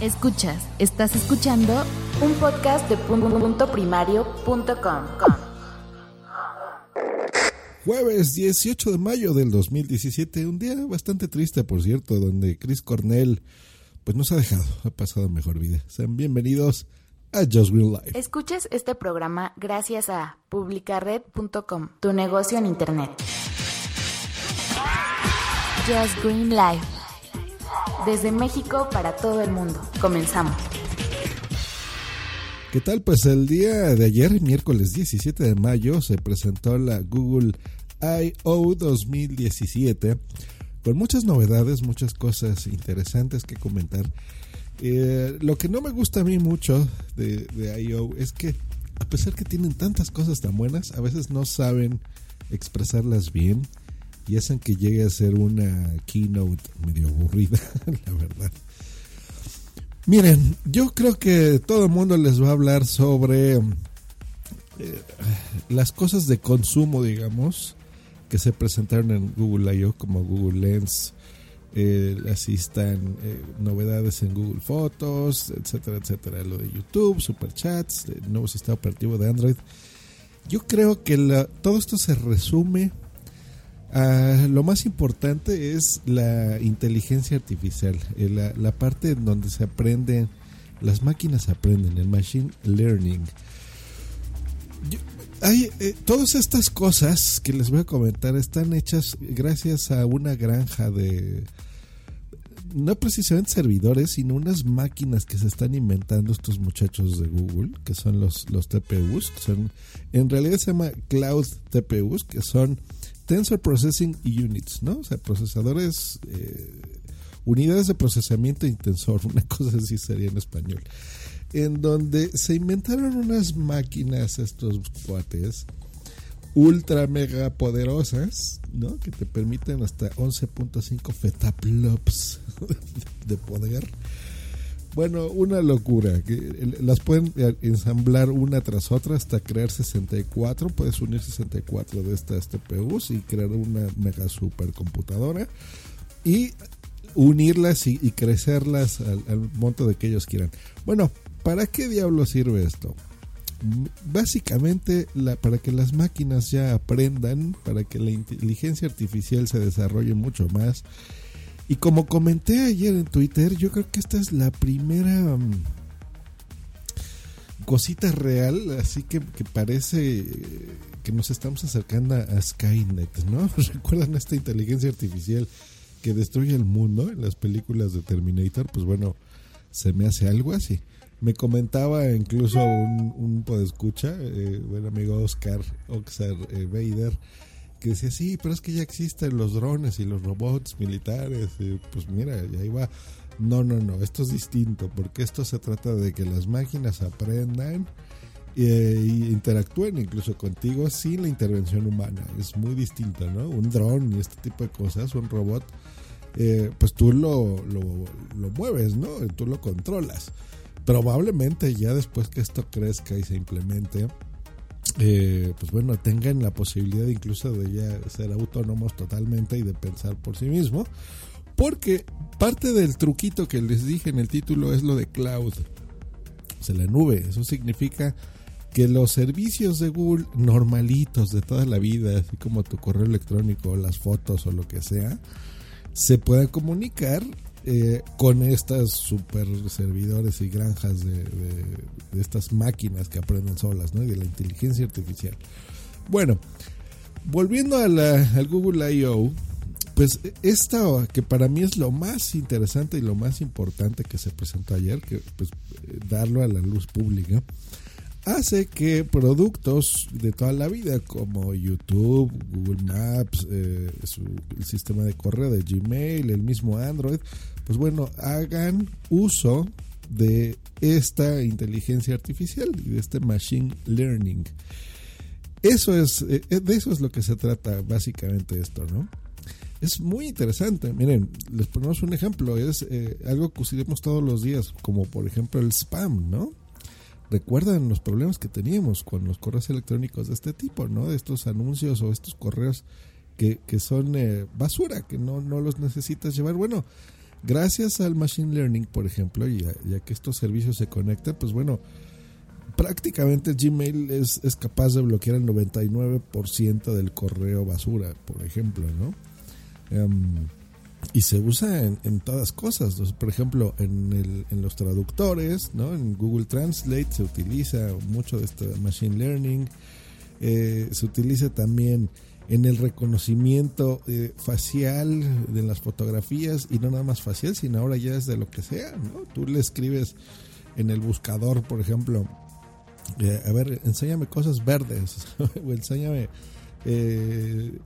Escuchas, estás escuchando un podcast de punto primario.com. Jueves 18 de mayo del 2017, un día bastante triste, por cierto, donde Chris Cornell pues nos ha dejado, ha pasado mejor vida. Sean bienvenidos a Just Green Life. Escuchas este programa gracias a publicared.com, tu negocio en internet. Just Green Life. Desde México para todo el mundo. Comenzamos. ¿Qué tal? Pues el día de ayer, miércoles 17 de mayo, se presentó la Google I.O. 2017 con muchas novedades, muchas cosas interesantes que comentar. Eh, lo que no me gusta a mí mucho de, de I.O. es que a pesar que tienen tantas cosas tan buenas, a veces no saben expresarlas bien y hacen que llegue a ser una keynote medio aburrida, la verdad. Miren, yo creo que todo el mundo les va a hablar sobre eh, las cosas de consumo, digamos, que se presentaron en Google I.O. como Google Lens, eh, así están eh, novedades en Google Fotos, etcétera, etcétera. Lo de YouTube, Superchats, el nuevo sistema operativo de Android. Yo creo que todo esto se resume a lo más importante es la inteligencia artificial, eh, la, parte en donde se aprenden, las máquinas aprenden, el machine learning. Hay, eh, todas estas cosas que les voy a comentar están hechas gracias a una granja de no precisamente servidores, sino unas máquinas que se están inventando estos muchachos de Google, que son los, los TPUs, que son, en realidad se llama Cloud TPUs, que son Tensor Processing Units, ¿no? O sea, procesadores, eh, unidades de procesamiento y tensor, una cosa así sería en español. En donde se inventaron unas máquinas, estos cuates, ultra mega poderosas, ¿no? Que te permiten hasta 11.5 fetaplops de poder. Bueno, una locura. Las pueden ensamblar una tras otra hasta crear 64. Puedes unir 64 de estas TPUs y crear una mega supercomputadora. Y unirlas y, y crecerlas al, al, monto de que ellos quieran. Bueno, ¿para qué diablo sirve esto? Básicamente la, para que las máquinas ya aprendan, para que la inteligencia artificial se desarrolle mucho más y como comenté ayer en Twitter, yo creo que esta es la primera um, cosita real, así que, parece que nos estamos acercando a Skynet, ¿no? ¿Recuerdan esta inteligencia artificial que destruye el mundo en las películas de Terminator? Pues bueno, se me hace algo así. Me comentaba incluso un, un podescucha, eh, buen amigo Oscar Oxar eh, Vader, que decía, sí, pero es que ya existen los drones y los robots militares. Y pues mira, ya iba. No, no, no, esto es distinto, porque esto se trata de que las máquinas aprendan e, interactúen incluso contigo sin la intervención humana. Es muy distinto, ¿no? Un dron y este tipo de cosas, un robot, eh, pues tú lo, lo, lo mueves, ¿no? Tú lo controlas. Probablemente ya después que esto crezca y se implemente, eh, pues bueno, tengan la posibilidad incluso de ya ser autónomos totalmente y de pensar por sí mismo. Porque parte del truquito que les dije en el título es lo de cloud, o sea, la nube. Eso significa que los servicios de Google normalitos de toda la vida, así como tu correo electrónico, las fotos o lo que sea, se puedan comunicar eh, con estas super servidores y granjas de, de, estas máquinas que aprenden solas, ¿no? Y de la inteligencia artificial. Bueno, volviendo a la, al Google I.O., pues esta que para mí es lo más interesante y lo más importante que se presentó ayer, que pues darlo a la luz pública, hace que productos de toda la vida como YouTube, Google Maps, eh, su, el sistema de correo de Gmail, el mismo Android, pues bueno, hagan uso de esta inteligencia artificial y de este machine learning. Eso es, eh, de eso es lo que se trata básicamente esto, ¿no? Es muy interesante. Miren, les ponemos un ejemplo. Es eh, algo que usamos todos los días, como por ejemplo el spam, ¿no? Recuerdan los problemas que teníamos con los correos electrónicos de este tipo, ¿no? De estos anuncios o estos correos que, que son eh, basura, que no, no los necesitas llevar. Bueno, Gracias al Machine Learning, por ejemplo, y ya que estos servicios se conectan, pues bueno, prácticamente Gmail es, es capaz de bloquear el 99% del correo basura, por ejemplo, ¿no? Em, y se usa en, todas cosas. Por ejemplo, en, el, en, los traductores, ¿no? En Google Translate se utiliza mucho de este Machine Learning. Eh, se utiliza también en el reconocimiento eh, facial de las fotografías y no nada más facial, sino ahora ya es de lo que sea, ¿no? Tú le escribes en el buscador, por ejemplo, eh, a ver, enséñame cosas verdes, o enséñame eh,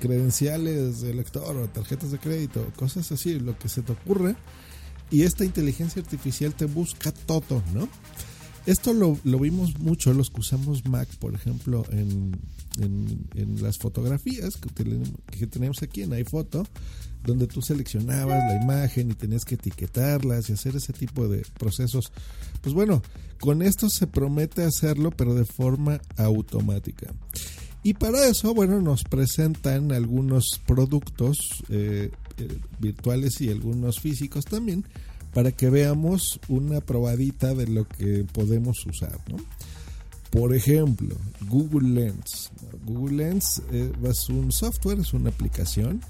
credenciales de lector o tarjetas de crédito, cosas así, lo que se te ocurre. Y esta inteligencia artificial te busca todo, ¿no? Esto lo, vimos mucho, los que usamos Mac, por ejemplo, en, en, las fotografías que, que, tenemos aquí en iPhoto, donde tú seleccionabas la imagen y tenías que etiquetarlas y hacer ese tipo de procesos. Pues bueno, con esto se promete hacerlo, pero de forma automática. Y para eso, bueno, nos presentan algunos productos eh, eh, virtuales y algunos físicos también para que veamos una probadita de lo que podemos usar. ¿no? Por ejemplo, Google Lens. Google Lens eh, es un software, es una aplicación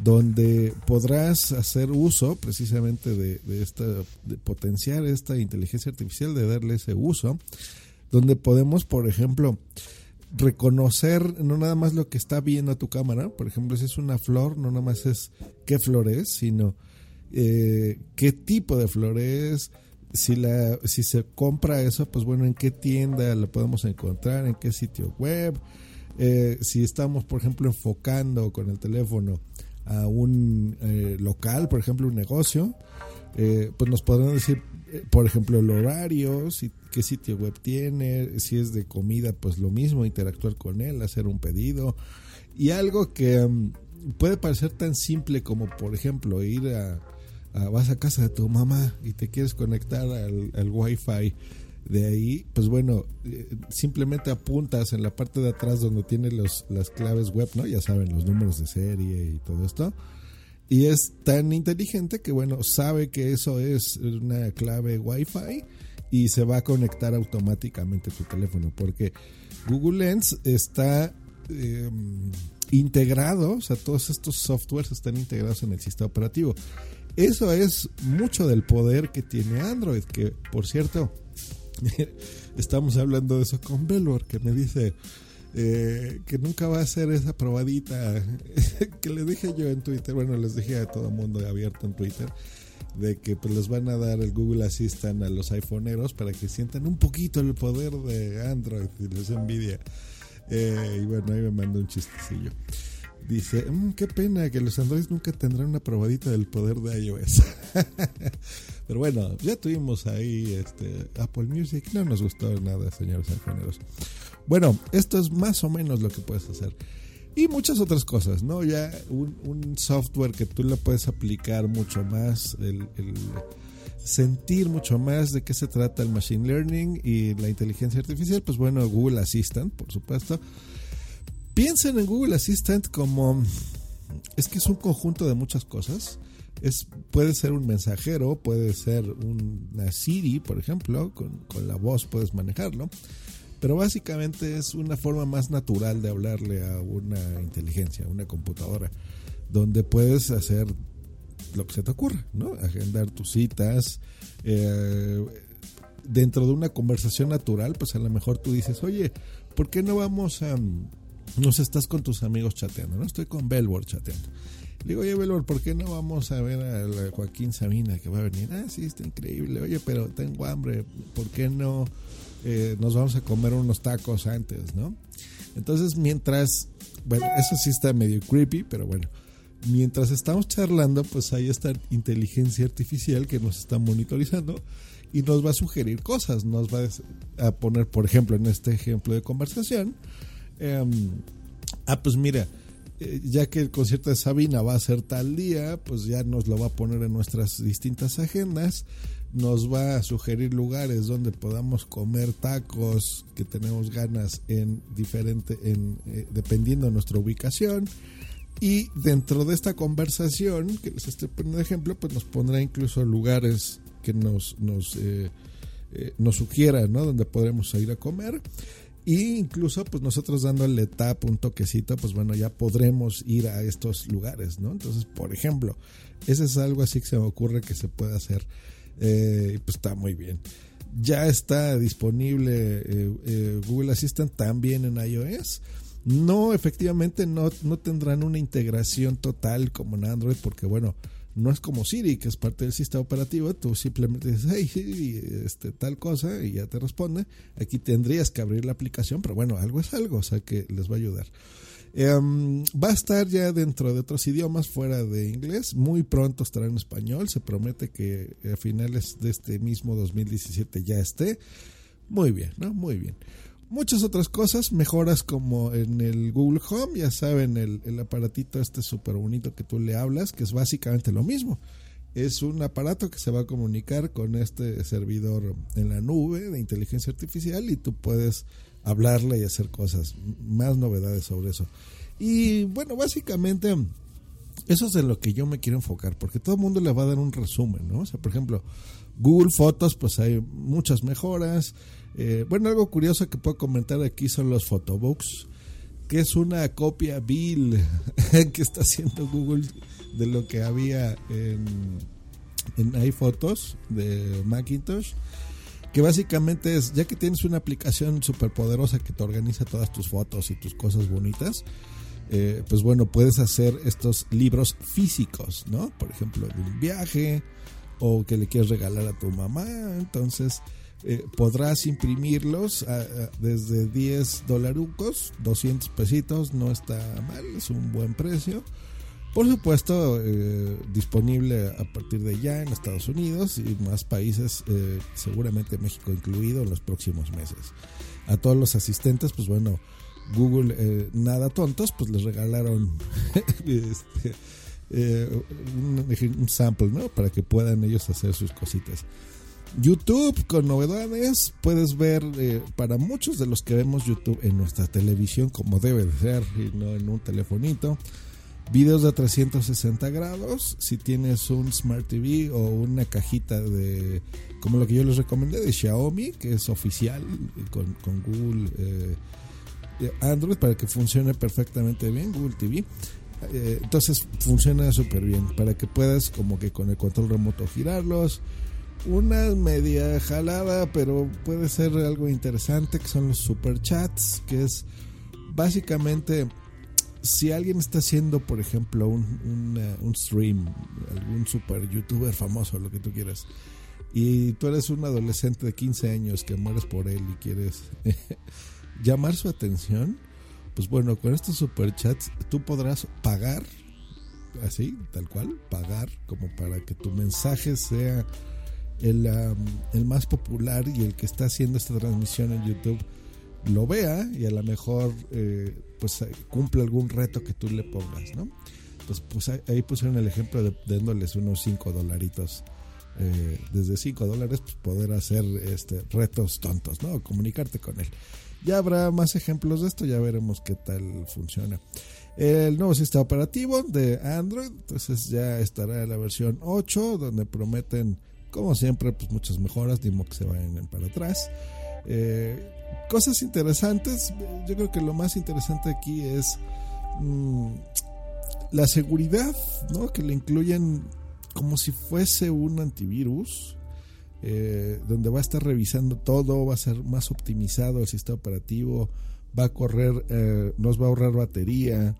donde podrás hacer uso precisamente de, esta, de potenciar esta inteligencia artificial, de darle ese uso, donde podemos, por ejemplo, reconocer no nada más lo que está viendo tu cámara, por ejemplo, si es una flor, no nada más es qué flor es, sino eh, qué tipo de flor es, si, la, si se compra eso, pues bueno, en qué tienda lo podemos encontrar, en qué sitio web, eh, si estamos, por ejemplo, enfocando con el teléfono a un eh, local, por ejemplo, un negocio, pues nos podrán decir, por ejemplo, el horario, si, qué sitio web tiene, si es de comida, pues lo mismo, interactuar con él, hacer un pedido. Y algo que mm, puede parecer tan simple como, por ejemplo, ir a, vas a casa de tu mamá y te quieres conectar al, al Wi-Fi de ahí, pues bueno, eh, simplemente apuntas en la parte de atrás donde tiene los, las claves web, ¿no? Ya saben, los números de serie y todo esto. Y es tan inteligente que, bueno, sabe que eso es una clave Wi-Fi y se va a conectar automáticamente tu teléfono. Porque Google Lens está em, integrado, o sea, todos estos softwares están integrados en el sistema operativo. Eso es mucho del poder que tiene Android, que por cierto, estamos hablando de eso con Belor, que me dice eh, que nunca va a ser esa probadita que le dije yo en Twitter, bueno, les dije a todo mundo abierto en Twitter, de que pues les van a dar el Google Assistant a los iPhoneeros para que sientan un poquito el poder de Android y les envidia. Eh, y bueno, ahí me mandó un chistecillo. Dice, mm, qué pena que los Androids nunca tendrán una probadita del poder de iOS. Pero bueno, ya tuvimos ahí este Apple Music, no nos gustó nada, señores ingenieros. Bueno, esto es más o menos lo que puedes hacer. Y muchas otras cosas, ¿no? Ya un, software que tú le puedes aplicar mucho más, el, sentir mucho más de qué se trata el Machine Learning y la inteligencia artificial, pues bueno, Google Assistant, por supuesto Piensen en Google Assistant como... Es que es un conjunto de muchas cosas. Es, puede ser un mensajero, puede ser una Siri, por ejemplo, con, la voz puedes manejarlo. Pero básicamente es una forma más natural de hablarle a una inteligencia, a una computadora, donde puedes hacer lo que se te ocurra, ¿no? Agendar tus citas. Eh, dentro de una conversación natural, pues a lo mejor tú dices, oye, ¿por qué no vamos a no sé, estás con tus amigos chateando, ¿no? Estoy con Belbor chateando. Le digo, oye, Belbor, ¿por qué no vamos a ver a Joaquín Sabina que va a venir? Ah, sí, está increíble. Oye, pero tengo hambre. ¿Por qué no eh, nos vamos a comer unos tacos antes, no? Entonces, mientras, bueno, eso sí está medio creepy, pero bueno, mientras estamos charlando, pues hay esta inteligencia artificial que nos está monitorizando y nos va a sugerir cosas. Nos va a poner, por ejemplo, en este ejemplo de conversación, Em, ah, pues mira, eh, ya que el concierto de Sabina va a ser tal día, pues ya nos lo va a poner en nuestras distintas agendas, nos va a sugerir lugares donde podamos comer tacos que tenemos ganas en diferente, en, eh, dependiendo de nuestra ubicación. Y dentro de esta conversación que les estoy poniendo ejemplo, pues nos pondrá incluso lugares que nos, nos, eh, eh, nos sugiera, ¿no? Donde podremos ir a comer. Y incluso, pues nosotros dándole tap un toquecito, pues bueno, ya podremos ir a estos lugares, ¿no? Entonces, por ejemplo, ese es algo así que se me ocurre que se puede hacer. Eh, pues está muy bien. Ya está disponible eh, eh, Google Assistant también en iOS. No, efectivamente, no, no tendrán una integración total como en Android, porque bueno, no es como Siri, que es parte del sistema operativo, tú simplemente dices, hey Siri, este, tal cosa, y ya te responde. Aquí tendrías que abrir la aplicación, pero bueno, algo es algo, o sea que les va a ayudar. Em, va a estar ya dentro de otros idiomas fuera de inglés. Muy pronto estará en español. Se promete que a finales de este mismo 2017 ya esté. Muy bien, ¿no? Muy bien. Muchas otras cosas, mejoras como en el Google Home, ya saben, el, el aparatito este súper bonito que tú le hablas, que es básicamente lo mismo. Es un aparato que se va a comunicar con este servidor en la nube de inteligencia artificial y tú puedes hablarle y hacer cosas. Más novedades sobre eso. Y bueno, básicamente eso es en lo que yo me quiero enfocar, porque todo el mundo le va a dar un resumen, ¿no? O sea, por ejemplo, Google Fotos, pues hay muchas mejoras. Eh, bueno, algo curioso que puedo comentar aquí son los photobooks, que es una copia bill que está haciendo Google de lo que había en, en iPhotos de Macintosh que básicamente es, ya que tienes una aplicación súper poderosa que te organiza todas tus fotos y tus cosas bonitas, eh, pues bueno, puedes hacer estos libros físicos, ¿no? Por ejemplo, de un viaje o que le quieres regalar a tu mamá, entonces eh, podrás imprimirlos desde 10 dolarucos, 200 pesitos, no está mal, es un buen precio por supuesto, eh, disponible a partir de ya en Estados Unidos y más países, eh, seguramente México incluido, en los próximos meses. A todos los asistentes, pues bueno, Google, eh, nada tontos, pues les regalaron este, un, un, sample, ¿no? Para que puedan ellos hacer sus cositas. YouTube con novedades, puedes ver para muchos de los que vemos YouTube en nuestra televisión como debe de ser y no en un telefonito videos de 360 grados. Si tienes un Smart TV o una cajita de, como lo que yo les recomendé, de Xiaomi, que es oficial con, Google eh, Android para que funcione perfectamente bien, Google TV. Eh, entonces funciona súper bien para que puedas como que con el control remoto girarlos. Una media jalada, pero puede ser algo interesante que son los super chats, que es básicamente si alguien está haciendo, por ejemplo, un, un, stream, algún super youtuber famoso, lo que tú quieras, y tú eres un adolescente de 15 años que mueres por él y quieres llamar su atención, pues bueno, con estos superchats tú podrás pagar, así, tal cual, pagar como para que tu mensaje sea el, más popular y el que está haciendo esta transmisión en YouTube lo vea y a lo mejor eh, pues eh, cumple algún reto que tú le pongas, ¿no? Pues, pues ahí pusieron el ejemplo de dándoles unos 5 dolaritos. Eh, desde 5 dólares pues poder hacer este retos tontos, ¿no? Comunicarte con él. Ya habrá más ejemplos de esto, ya veremos qué tal funciona. El nuevo sistema operativo de Android, entonces ya estará la versión 8, donde prometen, como siempre, pues muchas mejoras, ni que se vayan para atrás. Eh, cosas interesantes, yo creo que lo más interesante aquí es mm, la seguridad, ¿no? Que le incluyen como si fuese un antivirus, eh, donde va a estar revisando todo, va a ser más optimizado el sistema operativo, va a correr, eh, nos va a ahorrar batería.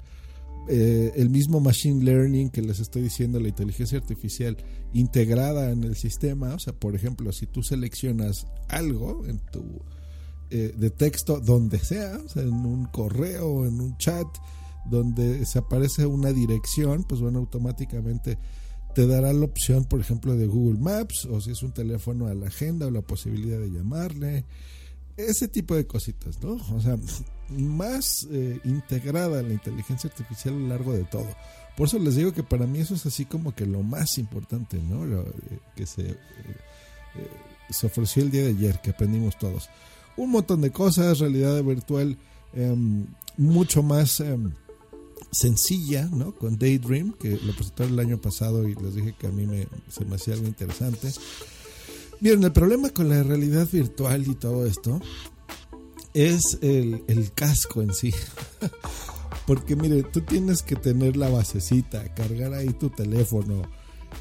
Eh, el mismo machine learning que les estoy diciendo, la inteligencia artificial integrada en el sistema, o sea, por ejemplo, si tú seleccionas algo en tu de texto donde sea, en un correo, en un chat, donde se aparece una dirección, pues bueno, automáticamente te dará la opción, por ejemplo, de Google Maps, o si es un teléfono a la agenda o la posibilidad de llamarle, ese tipo de cositas, ¿no? O sea, más eh, integrada la inteligencia artificial a lo largo de todo. Por eso les digo que para mí eso es así como que lo más importante, ¿no? Lo, eh, que se, se ofreció el día de ayer, que aprendimos todos un montón de cosas, realidad virtual em, mucho más em, sencilla, ¿no? Con Daydream, que lo presentaron el año pasado y les dije que a mí me, se me hacía algo interesante. Miren, el problema con la realidad virtual y todo esto es el, el casco en sí. Porque mire, tú tienes que tener la basecita, cargar ahí tu teléfono.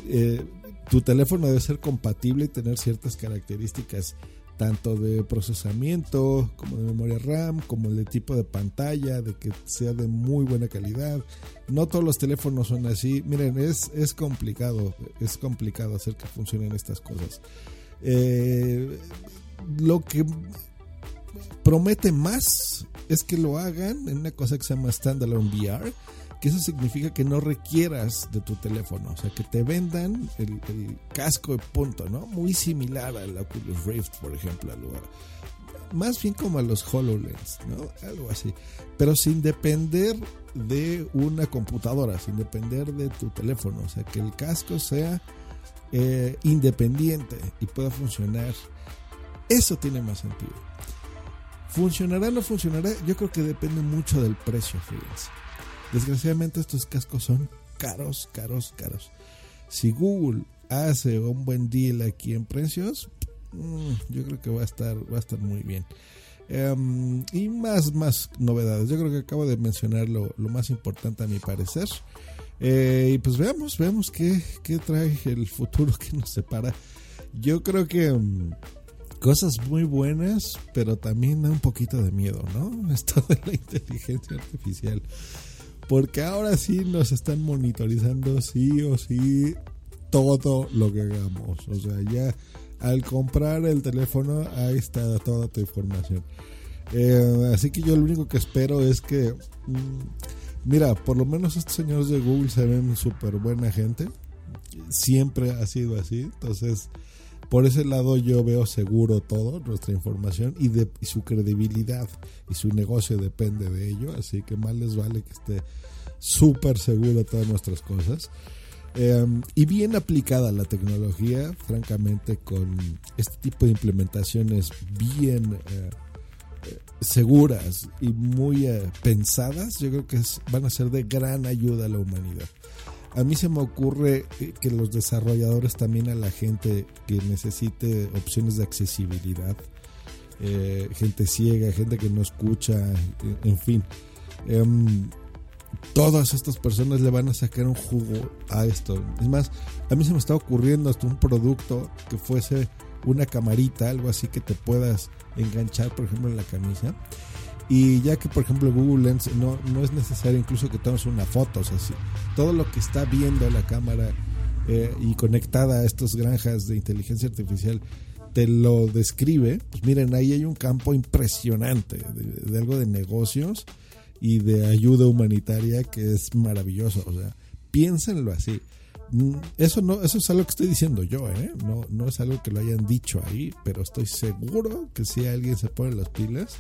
Eh, tu teléfono debe ser compatible y tener ciertas características tanto de procesamiento como de memoria RAM, como de tipo de pantalla, de que sea de muy buena calidad. No todos los teléfonos son así. Miren, es, es complicado, es complicado hacer que funcionen estas cosas. Eh, lo que promete más es que lo hagan en una cosa que se llama Standalone VR, que eso significa que no requieras de tu teléfono, o sea, que te vendan el, casco de punto, ¿no? Muy similar al Oculus Rift, por ejemplo, al. Más bien como a los HoloLens, ¿no? Algo así. Pero sin depender de una computadora, sin depender de tu teléfono, o sea, que el casco sea eh, independiente y pueda funcionar. Eso tiene más sentido. ¿Funcionará o no funcionará? Yo creo que depende mucho del precio, fíjense. Desgraciadamente estos cascos son caros, caros, caros. Si Google hace un buen deal aquí en precios, mm, yo creo que va a estar, va a estar muy bien. Em, y más, más novedades. Yo creo que acabo de mencionar lo, más importante a mi parecer. Eh, y pues veamos, veamos qué, qué trae el futuro que nos separa. Yo creo que mm, cosas muy buenas, pero también da un poquito de miedo, ¿no? Esto de la inteligencia artificial. Porque ahora sí nos están monitorizando sí o sí todo lo que hagamos. O sea, ya al comprar el teléfono, ahí está toda tu información. Eh, así que yo lo único que espero es que, mm, mira, por lo menos estos señores de Google se ven súper buena gente. Siempre ha sido así. Entonces, por ese lado yo veo seguro todo, nuestra información y, de, su credibilidad y su negocio depende de ello, así que más les vale que esté súper seguro todas nuestras cosas. Em, y bien aplicada la tecnología, francamente, con este tipo de implementaciones bien eh, eh, seguras y muy eh, pensadas, yo creo que van a ser de gran ayuda a la humanidad. A mí se me ocurre que los desarrolladores también a la gente que necesite opciones de accesibilidad, eh, gente ciega, gente que no escucha, en fin. Em, todas estas personas le van a sacar un jugo a esto. Es más, a mí se me está ocurriendo hasta un producto que fuese una camarita, algo así que te puedas enganchar, por ejemplo, en la camisa y ya que, por ejemplo, Google Lens no, no es necesario incluso que tomes una foto, o sea, todo lo que está viendo la cámara eh, y conectada a estas granjas de inteligencia artificial te lo describe, pues miren, ahí hay un campo impresionante de, algo de negocios y de ayuda humanitaria que es maravilloso. O sea, piénsenlo así. Mm, eso no, eso es algo que estoy diciendo yo, ¿eh? No, no es algo que lo hayan dicho ahí, pero estoy seguro que si alguien se pone las pilas,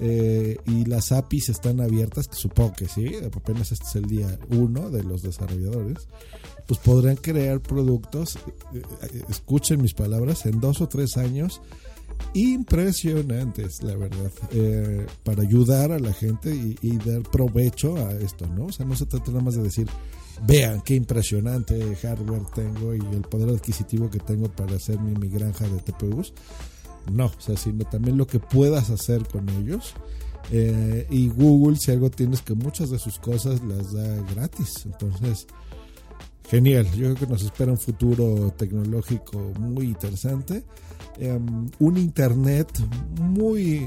eh, y las APIs están abiertas, que supongo que sí, apenas este es el día uno de los desarrolladores, pues podrán crear productos, eh, eh, escuchen mis palabras, en dos o tres años impresionantes, la verdad, para ayudar a la gente y, dar provecho a esto, ¿no? O sea, no se trata nada más de decir, vean qué impresionante hardware tengo y el poder adquisitivo que tengo para hacer mi, mi granja de TPUs, no, o sea, sino también lo que puedas hacer con ellos. Eh, y Google, si algo tienes que muchas de sus cosas las da gratis. Entonces, genial. Yo creo que nos espera un futuro tecnológico muy interesante. Em, un Internet muy,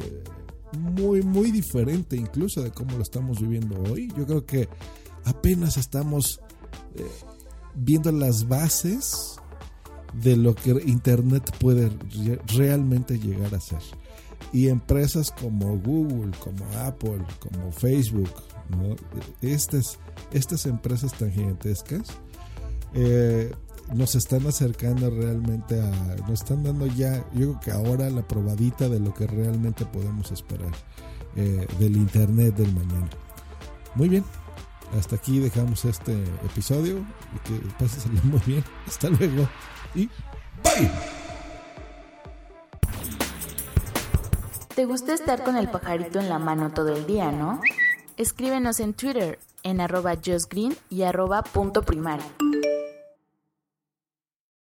muy, muy diferente incluso de cómo lo estamos viviendo hoy. Yo creo que apenas estamos eh, viendo las bases de lo que Internet puede realmente llegar a ser. Y empresas como Google, como Apple, como Facebook, estas, estas empresas tan gigantescas eh, nos están acercando realmente a, nos están dando ya, yo creo que ahora la probadita de lo que realmente podemos esperar eh, del Internet del mañana. Muy bien, hasta aquí dejamos este episodio que pase muy bien. Hasta luego y bye. ¿Te gusta estar con el pajarito en la mano todo el día, no? Escríbenos en Twitter en arroba justgreen y arroba punto primario.